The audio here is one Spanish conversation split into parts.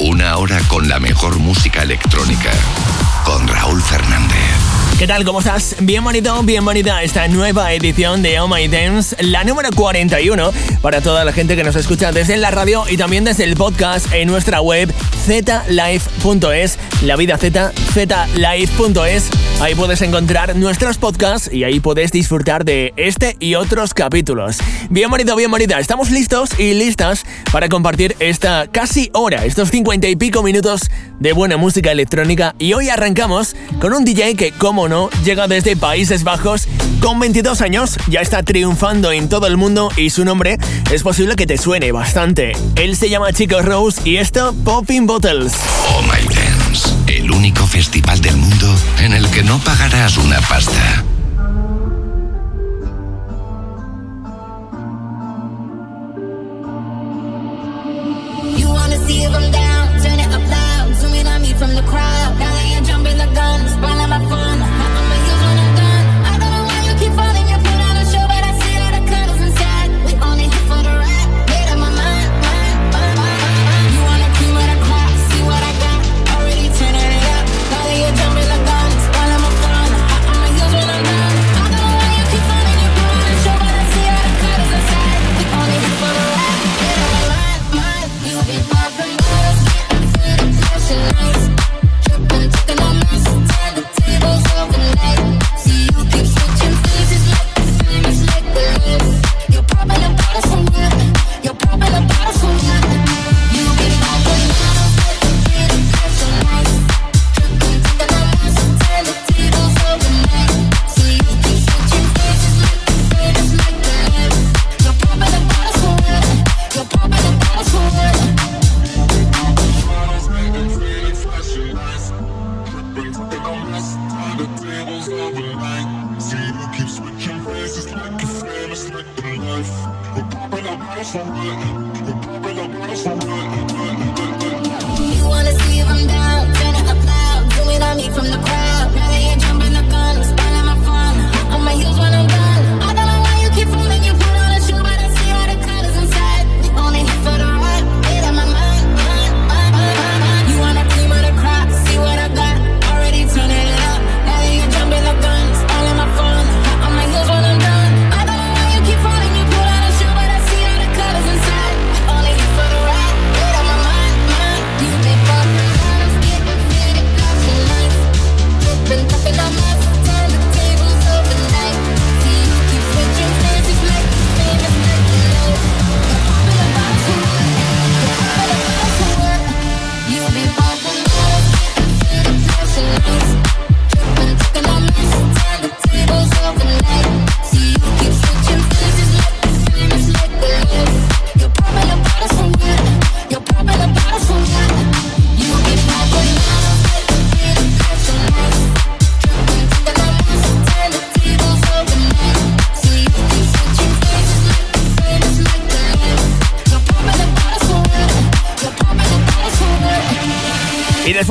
Una hora con la mejor música electrónica. Con Raúl Fernández. ¿Qué tal? ¿Cómo estás? Bienvenido, bienvenida a esta nueva edición de Oh My Dance, la número 41, para toda la gente que nos escucha desde la radio y también desde el podcast en nuestra web zlife.es, la vida z, zlife.es. Ahí puedes encontrar nuestros podcasts y ahí puedes disfrutar de este y otros capítulos. Bienvenido, bienvenida. Estamos listos y listas para compartir esta casi hora, estos 50 y pico minutos de buena música electrónica y hoy arrancamos con un DJ que, como no, llega desde Países Bajos. Con 22 años ya está triunfando en todo el mundo y su nombre es posible que te suene bastante. Él se llama Chico Rose y esto Popping Bottles. Oh My Dance, el único festival del mundo en el que no pagarás una pasta.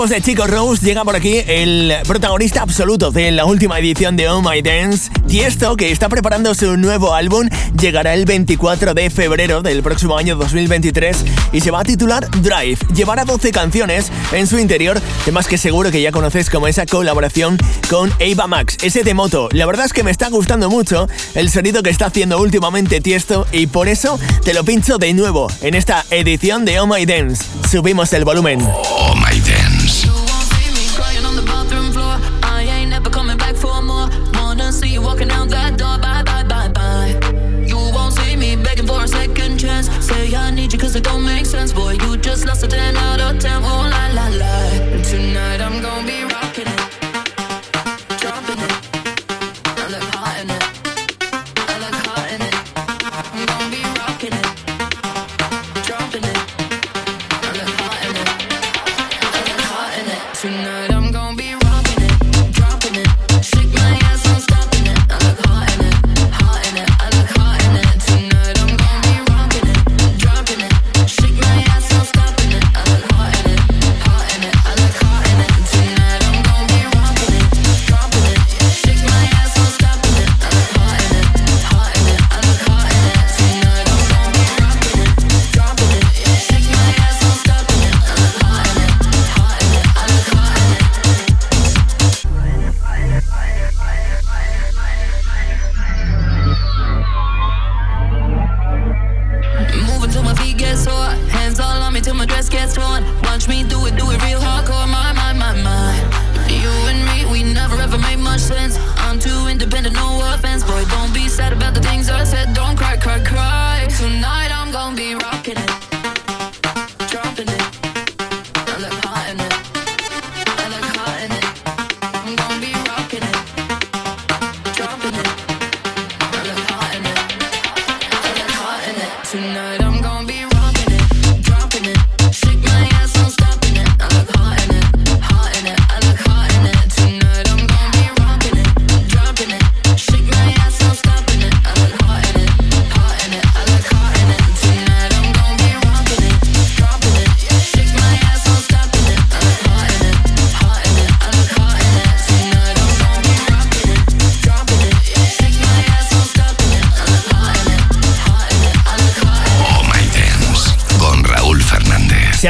Después de Chico Rose llega por aquí el protagonista absoluto de la última edición de Oh My Dance, Tiesto, que está preparando su nuevo álbum, llegará el 24 de febrero del próximo año 2023 y se va a titular Drive. Llevará 12 canciones en su interior, temas que seguro que ya conoces como esa colaboración con Ava Max, ese de moto. La verdad es que me está gustando mucho el sonido que está haciendo últimamente Tiesto y por eso te lo pincho de nuevo en esta edición de Oh My Dance. Subimos el volumen. Oh My Dance. it don't make sense, boy. You just lost a 10 out of 10. Oh,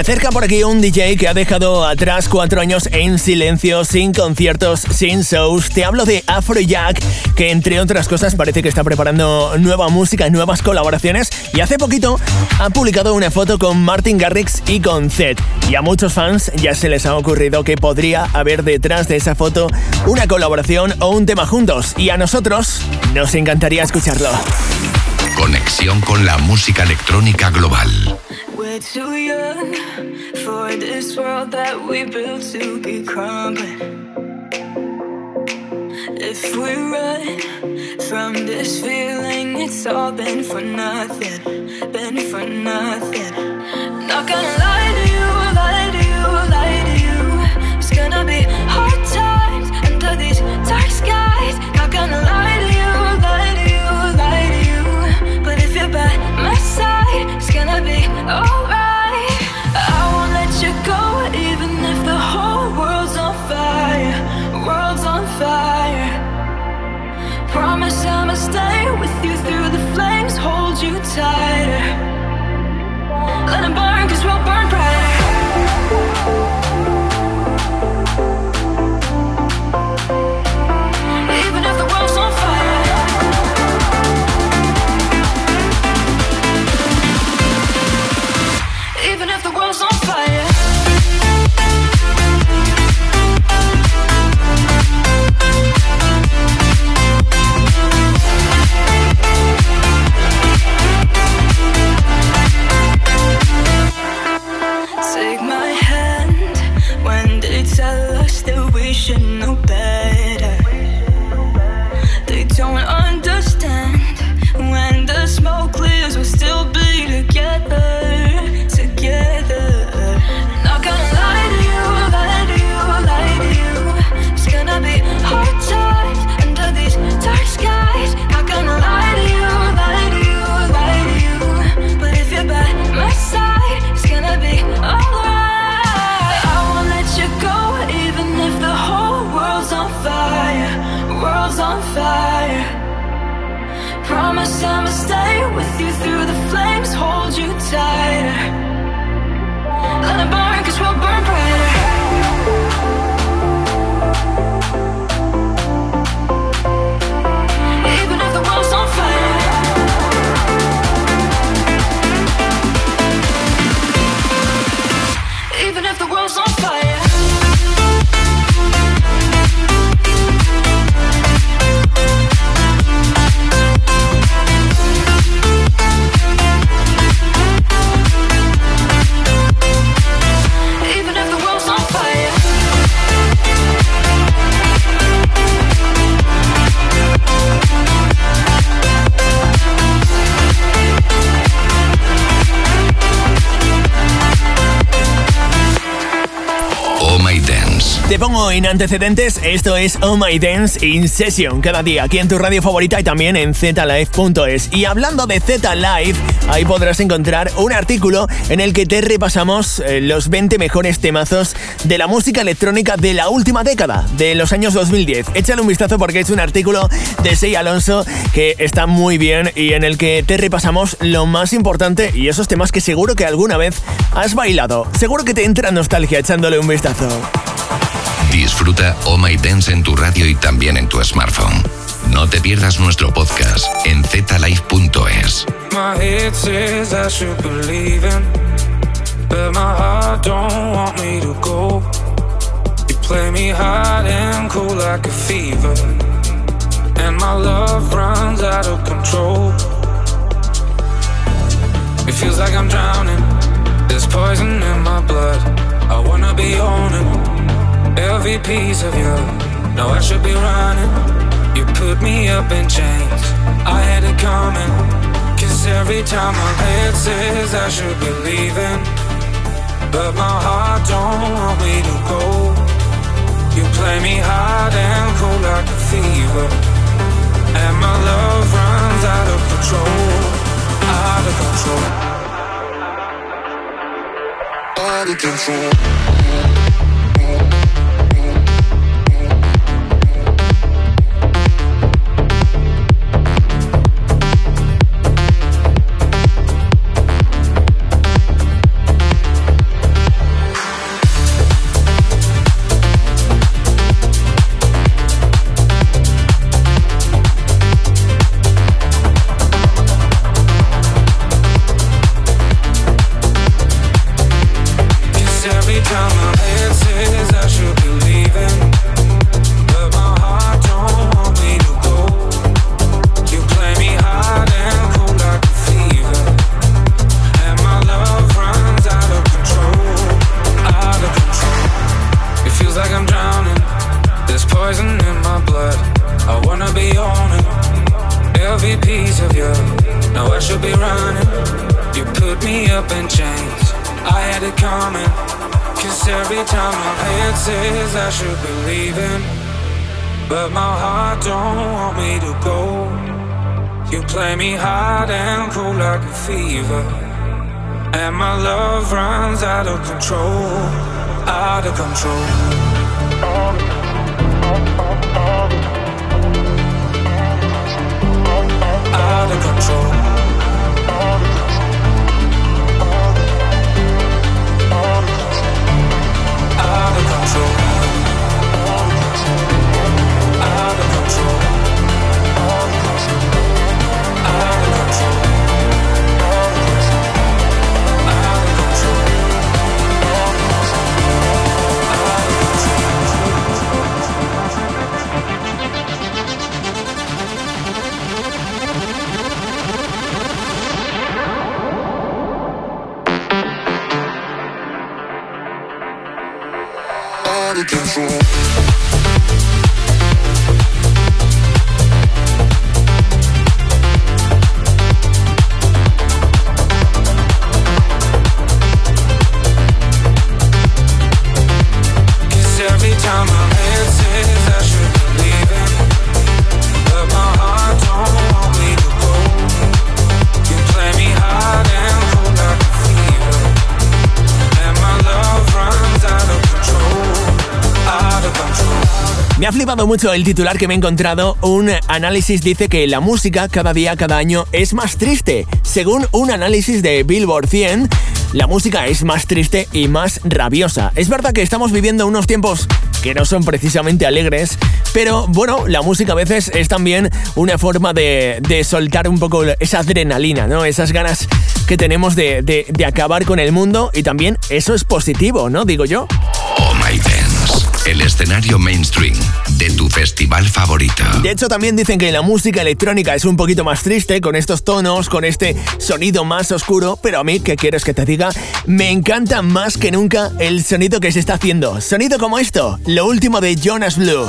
acerca por aquí un DJ que ha dejado atrás cuatro años en silencio, sin conciertos, sin shows. Te hablo de Afrojack, que entre otras cosas parece que está preparando nueva música, nuevas colaboraciones y hace poquito ha publicado una foto con Martin Garrix y con Zed. Y a muchos fans ya se les ha ocurrido que podría haber detrás de esa foto una colaboración o un tema juntos y a nosotros nos encantaría escucharlo. Conexión con la música electrónica global. We're too young for this world that we built to be crumbling. If we run from this feeling, it's all been for nothing, been for nothing. Not gonna inside en antecedentes, esto es Oh My Dance in Session, cada día aquí en tu radio favorita y también en zlive.es. Y hablando de Z Live, ahí podrás encontrar un artículo en el que te repasamos eh, los 20 mejores temazos de la música electrónica de la última década, de los años 2010. Échale un vistazo porque es un artículo de Sei Alonso que está muy bien y en el que te repasamos lo más importante y esos temas que seguro que alguna vez has bailado. Seguro que te entra nostalgia echándole un vistazo. Disfruta Oh My Dance en tu radio y también en tu smartphone. No te pierdas nuestro podcast en zlife.es. But my heart don't want me to go. You play me hot and cool like a fever, and my love runs out of control. It feels like I'm drowning. There's poison in my blood. I wanna be owning. every piece of you. now I should be running. You put me up in chains. I had it coming. Cause every time my head says I should be leaving. But my heart don't want me to go. You play me hard and cold like a fever. And my love runs out of control. Out of control. Out of control. Every time my head says I should be leaving, but my heart don't want me to go. You play me hard and cold like a fever, and my love runs out of control, out of control, out of control. fool. Ha flipado mucho el titular que me he encontrado. Un análisis dice que la música cada día, cada año es más triste. Según un análisis de Billboard 100, la música es más triste y más rabiosa. Es verdad que estamos viviendo unos tiempos que no son precisamente alegres, pero bueno, la música a veces es también una forma de, soltar un poco esa adrenalina, ¿no? Esas ganas que tenemos de, de acabar con el mundo y también eso es positivo, ¿no? Digo yo. El escenario mainstream de tu festival favorito. De hecho, también dicen que la música electrónica es un poquito más triste, con estos tonos, con este sonido más oscuro, pero a mí, ¿qué quieres que te diga? Me encanta más que nunca el sonido que se está haciendo. Sonido como esto, lo último de Jonas Blue.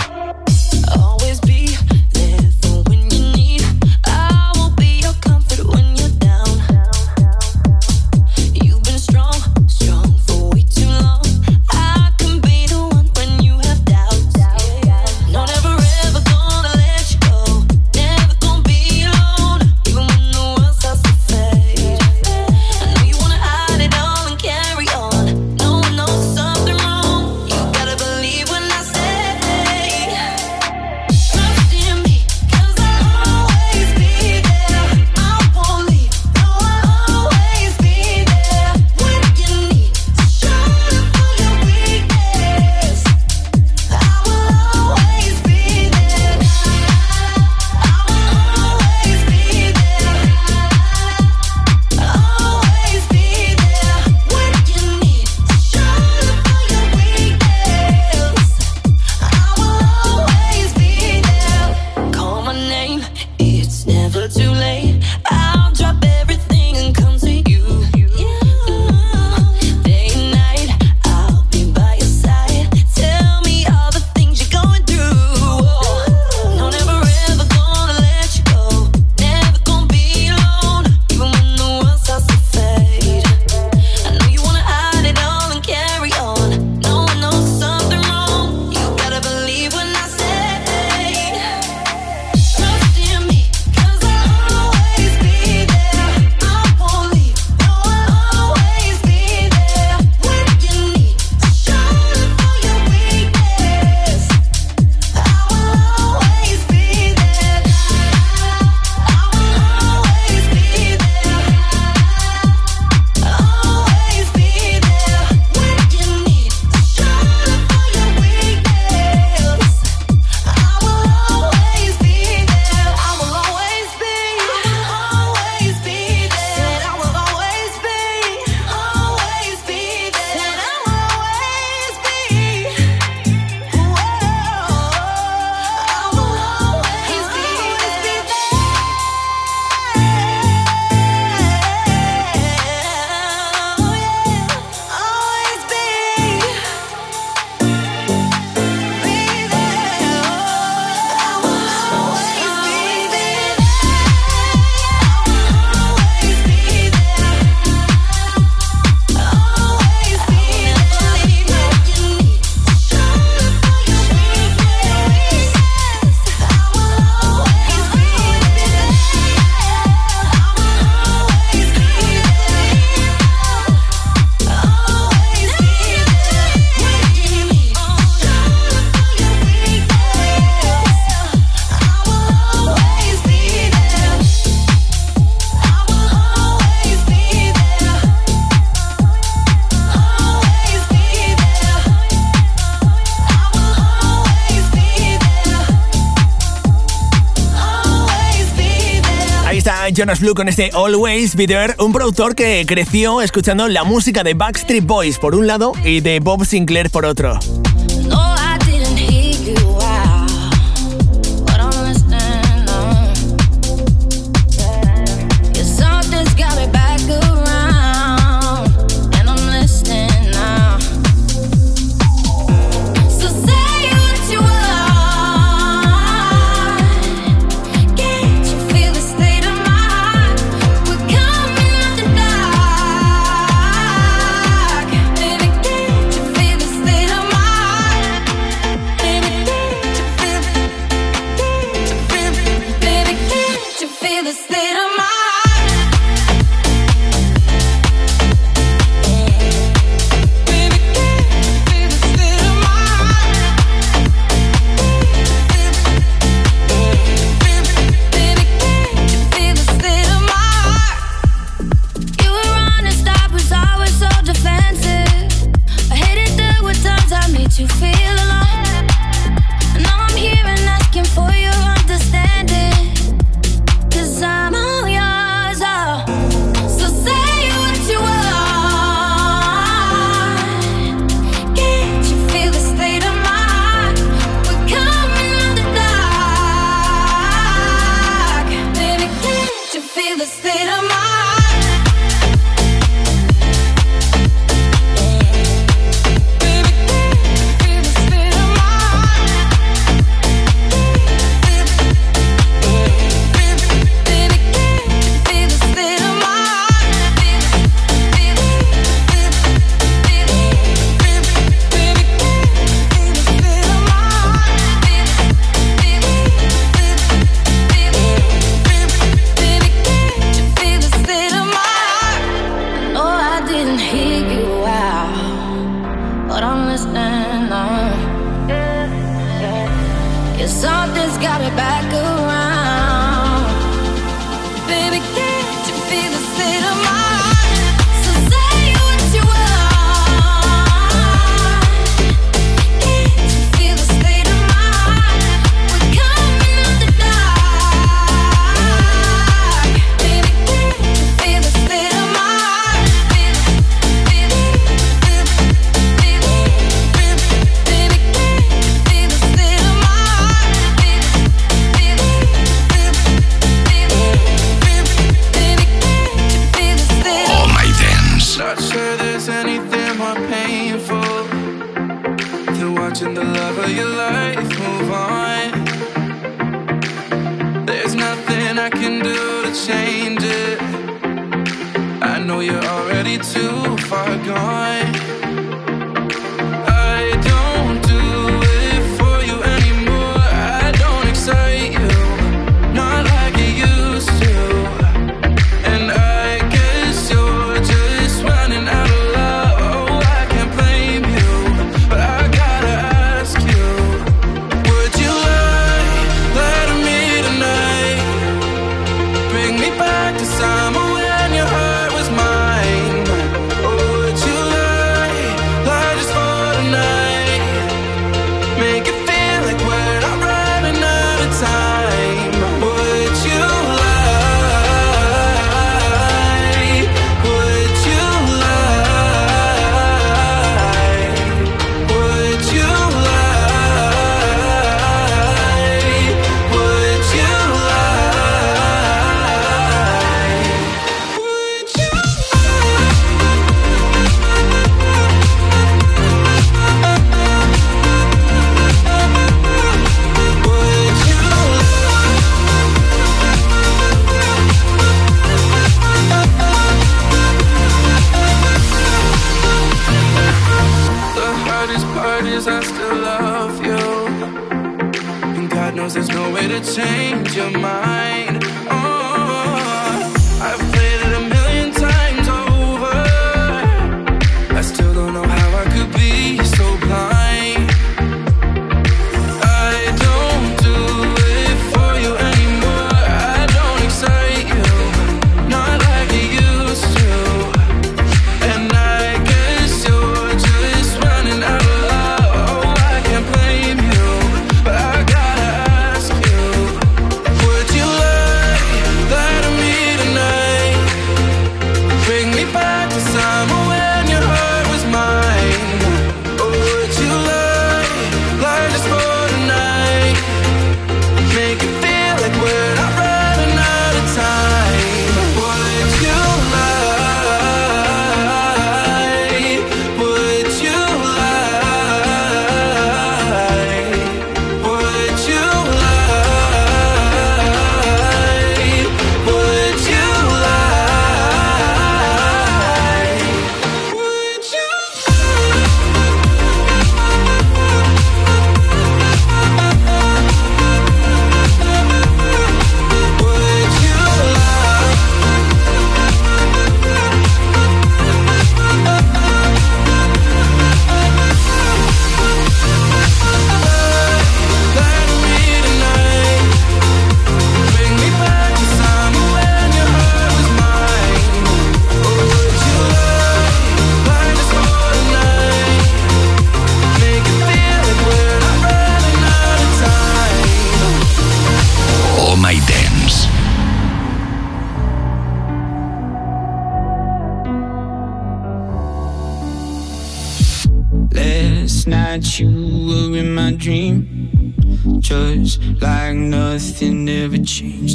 Jonas Blue con este Always Be un productor que creció escuchando la música de Backstreet Boys por un lado y de Bob Sinclair por otro.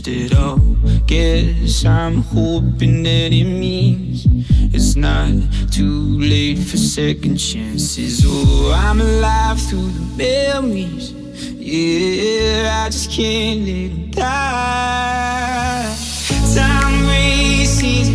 At all. Guess I'm hoping that it means it's not too late for second chances. Oh, I'm alive through the memories. Yeah, I just can't let them die. Time races,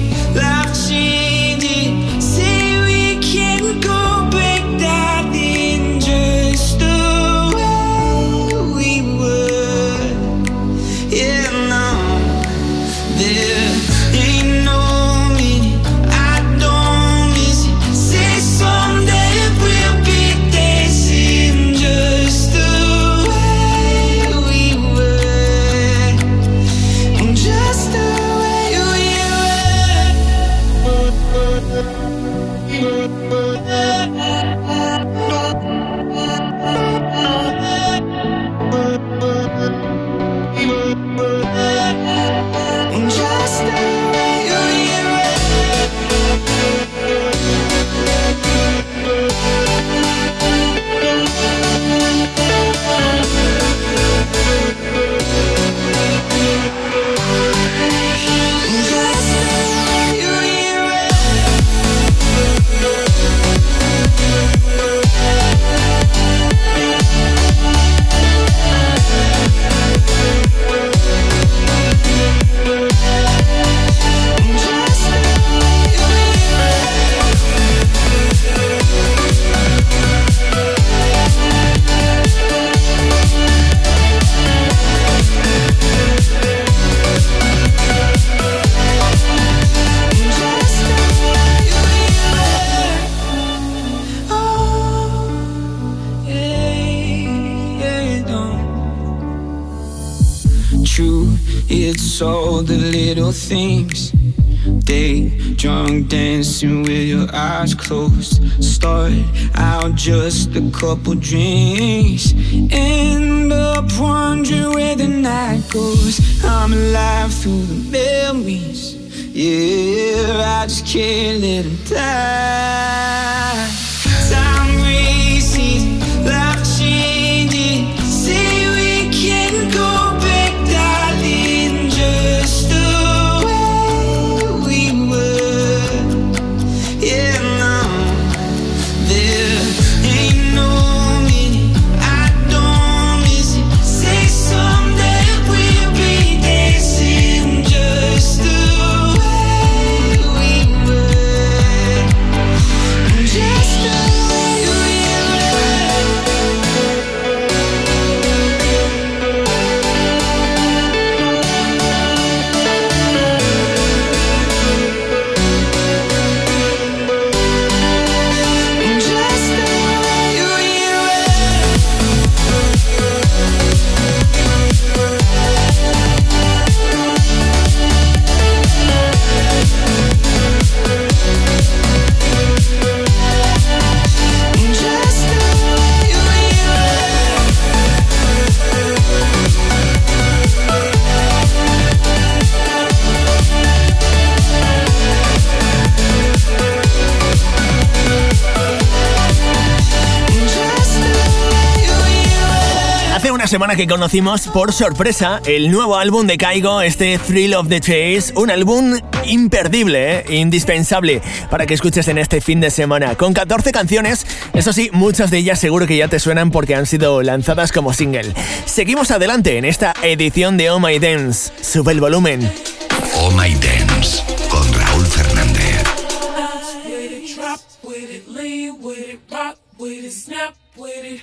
drunk dancing with your eyes closed. Start out just a couple drinks. End up wondering where the night goes. I'm alive through the memories. Yeah, I just can't let them die. Time races, semana que conocimos por sorpresa el nuevo álbum de Kaigo, este Thrill of the Chase, un álbum imperdible, ¿eh? indispensable para que escuches en este fin de semana, con 14 canciones, eso sí, muchas de ellas seguro que ya te suenan porque han sido lanzadas como single. Seguimos adelante en esta edición de Oh My Dance, sube el volumen. Oh My Dance con Raúl Fernández. with it, drop with it, lean with it, rock with it, snap with it.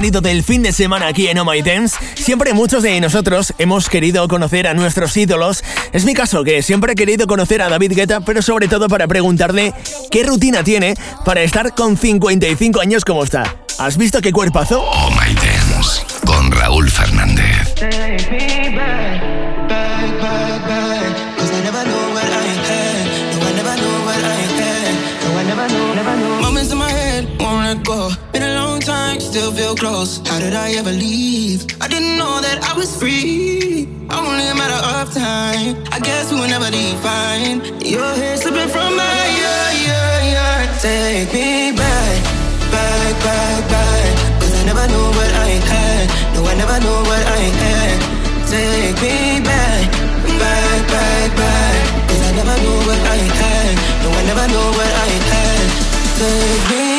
sonido del fin de semana aquí en Oh My Dance. Siempre muchos de nosotros hemos querido conocer a nuestros ídolos. Es mi caso, que siempre he querido conocer a David Guetta, pero sobre todo para preguntarle qué rutina tiene para estar con 55 años como está. ¿Has visto qué cuerpazo? Oh My Dance con Raúl Fernández. Close. How did I ever leave? I didn't know that I was free. Only a matter of time. I guess we will never define. Your hair slipping from my ear, ear, ear. Take me back, back, back, back. Cause I never knew what I had. No, I never knew what I had. Take me back, back, back, back. Cause I never knew what I had. No, I never knew what I had. Take me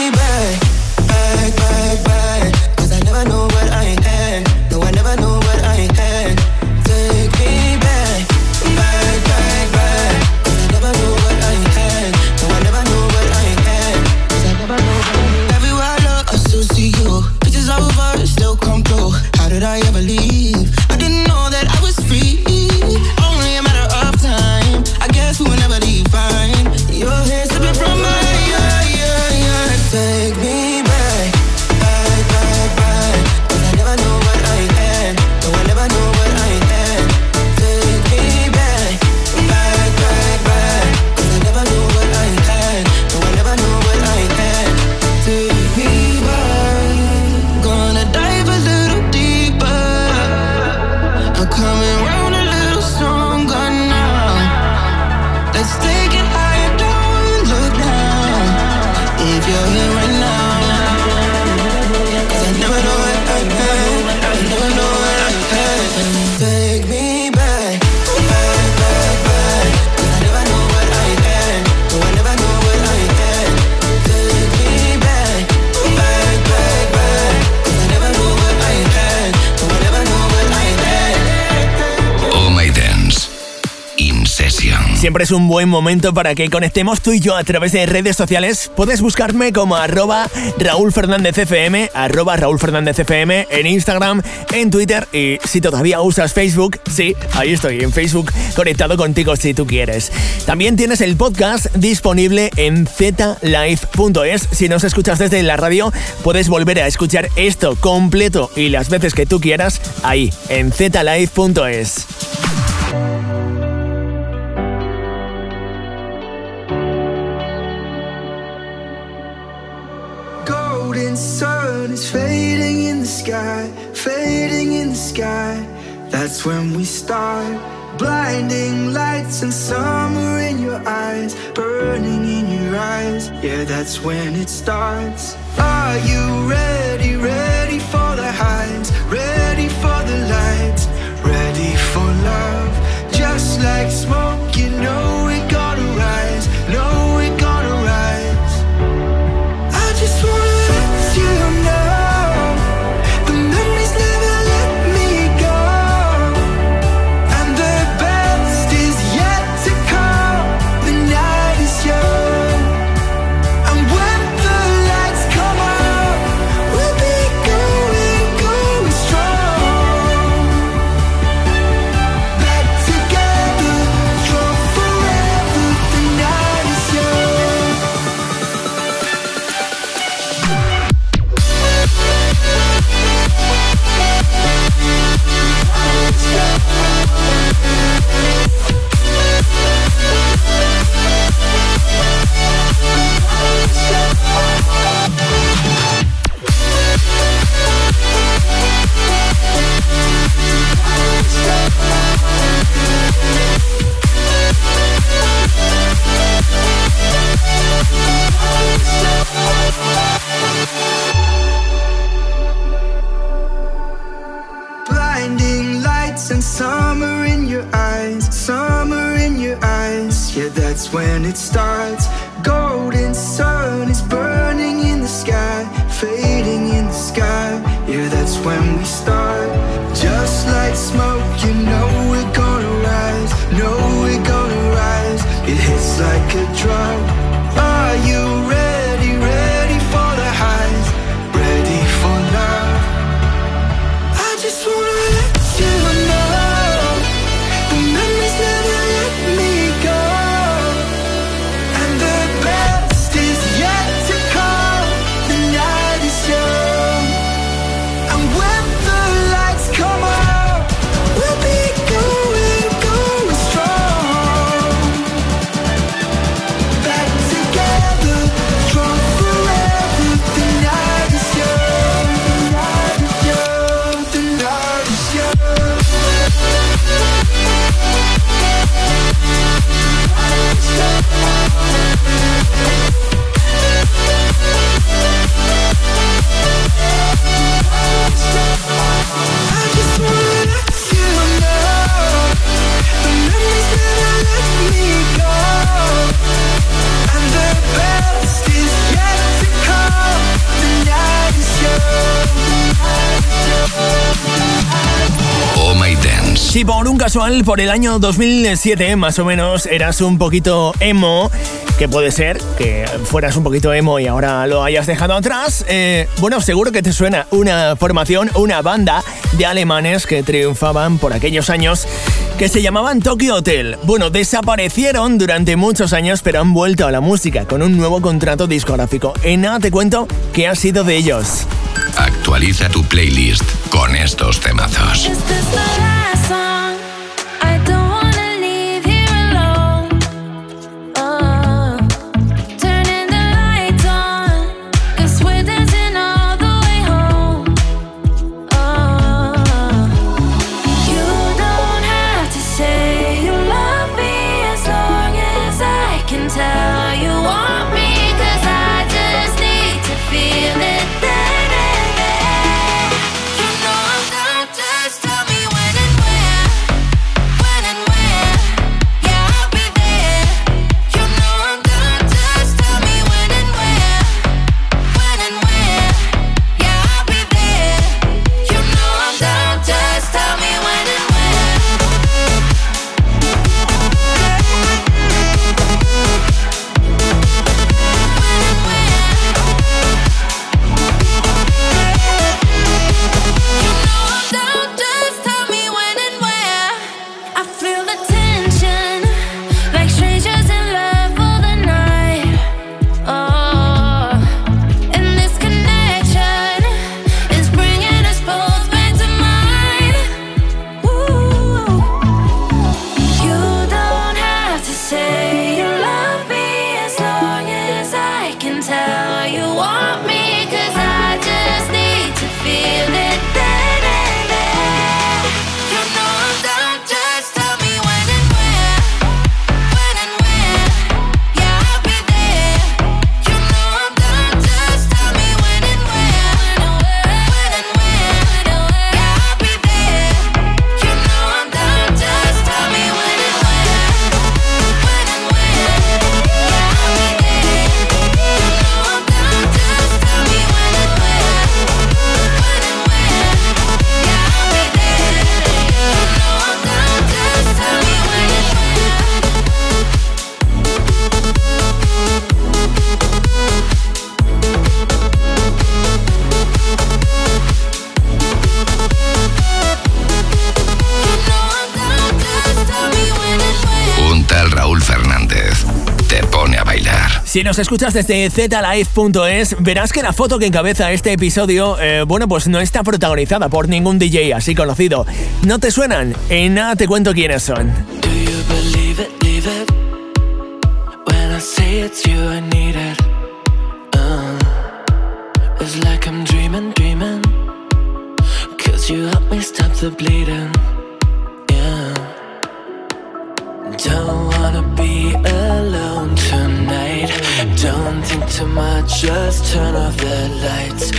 Siempre es un buen momento para que conectemos tú y yo a través de redes sociales. Puedes buscarme como arroba Raúl Fernández FM, Raúl Fernández FM en Instagram, en Twitter y si todavía usas Facebook, sí, ahí estoy en Facebook conectado contigo si tú quieres. También tienes el podcast disponible en zlive.es. Si nos escuchas desde la radio, puedes volver a escuchar esto completo y las veces que tú quieras ahí en zlive.es. sky, fading in the sky. That's when we start. Blinding lights and summer in your eyes, burning in your eyes. Yeah, that's when it starts. Are you ready, ready when we start. Just like smoke, Si por un casual, por el año 2007 más o menos, eras un poquito emo, que puede ser que fueras un poquito emo y ahora lo hayas dejado atrás, eh, bueno, seguro que te suena una formación, una banda de alemanes que triunfaban por aquellos años que se llamaban Tokyo Hotel. Bueno, desaparecieron durante muchos años, pero han vuelto a la música con un nuevo contrato discográfico. En nada te cuento qué ha sido de ellos. Actualiza tu playlist con estos temazos. Escuchas desde zlive.es, verás que la foto que encabeza este episodio, eh, bueno, pues no está protagonizada por ningún DJ así conocido. ¿No te suenan? En nada te cuento quiénes son. Don't wanna be tonight. Don't think too much, just turn off the lights.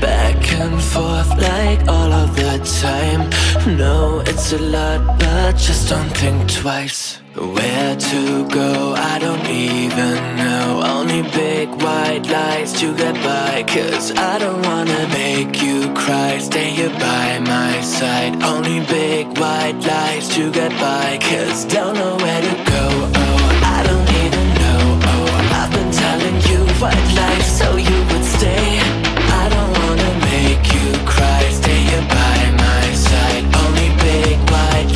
Back and forth like all of the time. No, it's a lot, but just don't think twice. Where to go, I don't even know. Only big white lights to get by. Cause I don't wanna make you cry. Stay here by my side. Only big white lights to get by. Cause don't know where to go. White lies so you would stay. I don't wanna make you cry. Stay here by my side. Only big white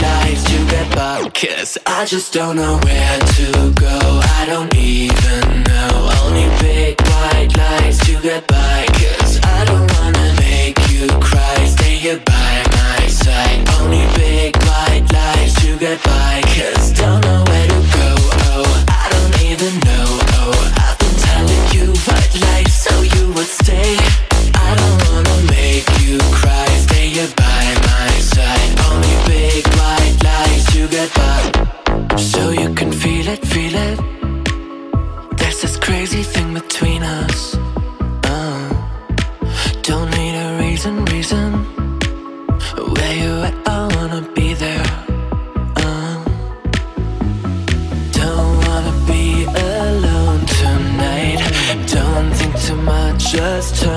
get by. Cause I just don't know where to go. I don't even know. Only big white get by. Cause I don't wanna make you cry. Stay here by my side. Only big white get by. Cause don't know where to go. Oh, I don't even know. So you can feel it, feel it. There's this crazy thing between us. Uh, don't need a reason, reason. Where you at? I wanna be there. Uh, don't wanna be alone tonight. Don't think too much, just turn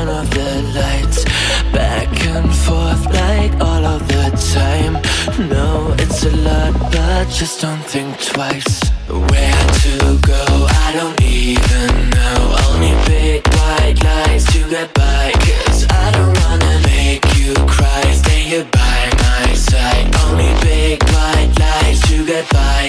just don't think twice. Where to go, I don't even know. Only big white lies to get by. Cause I don't wanna make you cry. Stay here by my side. Only big white lies to get by.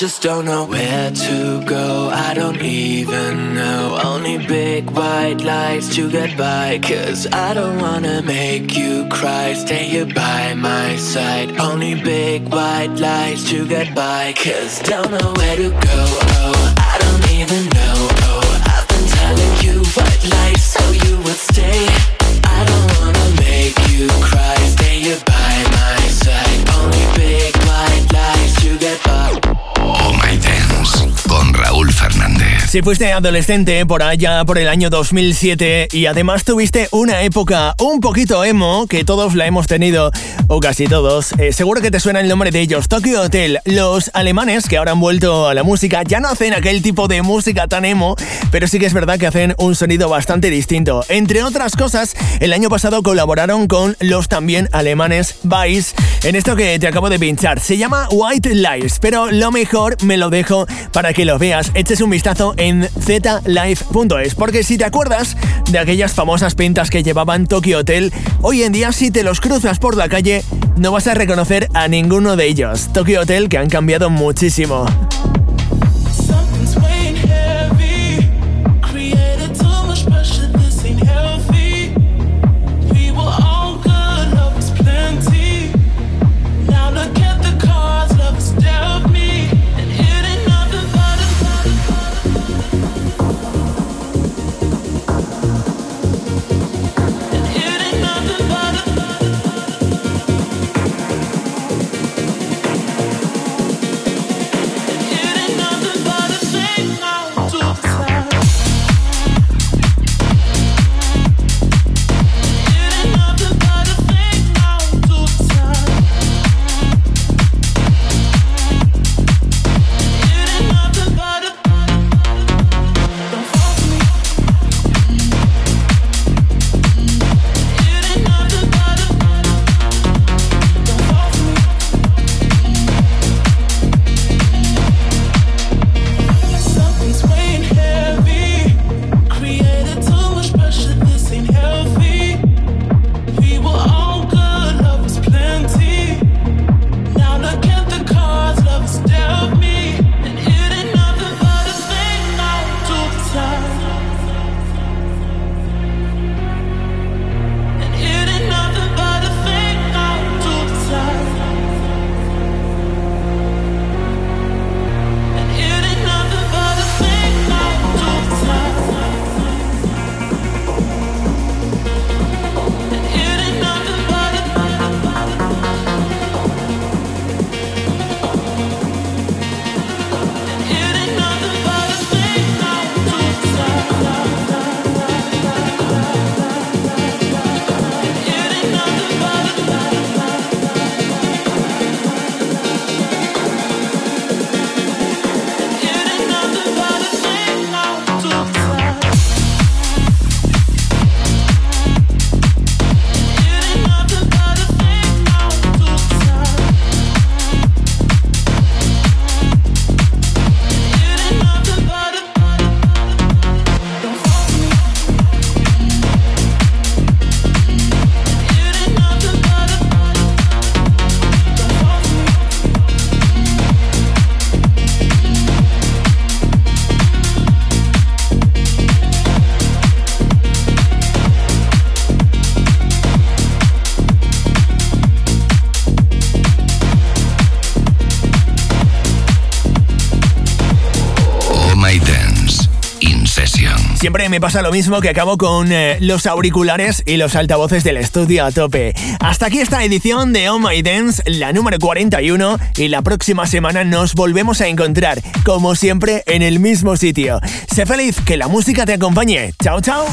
Just don't know where to go. I don't even know. Only big white lights to get by. Cause I don't wanna make you cry. Stay here by my side. Only big white lights to get by. Cause don't know where to go. Oh, I don't even know. Oh, I've been telling you white lies so you would stay. Si fuiste adolescente por allá por el año 2007 y además tuviste una época un poquito emo, que todos la hemos tenido, o casi todos, eh, seguro que te suena el nombre de ellos, Tokyo Hotel. Los alemanes que ahora han vuelto a la música ya no hacen aquel tipo de música tan emo, pero sí que es verdad que hacen un sonido bastante distinto. Entre otras cosas, el año pasado colaboraron con los también alemanes Vice en esto que te acabo de pinchar. Se llama White Lies, pero lo mejor me lo dejo para que lo veas, eches un vistazo en zlife.es, porque si te acuerdas de aquellas famosas pintas que llevaban Tokyo Hotel, hoy en día si te los cruzas por la calle no vas a reconocer a ninguno de ellos. Tokyo Hotel que han cambiado muchísimo. Siempre me pasa lo mismo que acabo con eh, los auriculares y los altavoces del estudio a tope. Hasta aquí esta edición de Oh My Dance, la número 41, y la próxima semana nos volvemos a encontrar, como siempre, en el mismo sitio. Sé feliz, que la música te acompañe. Chao, chao.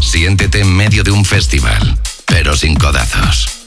Siéntete en medio de un festival, pero sin codazos.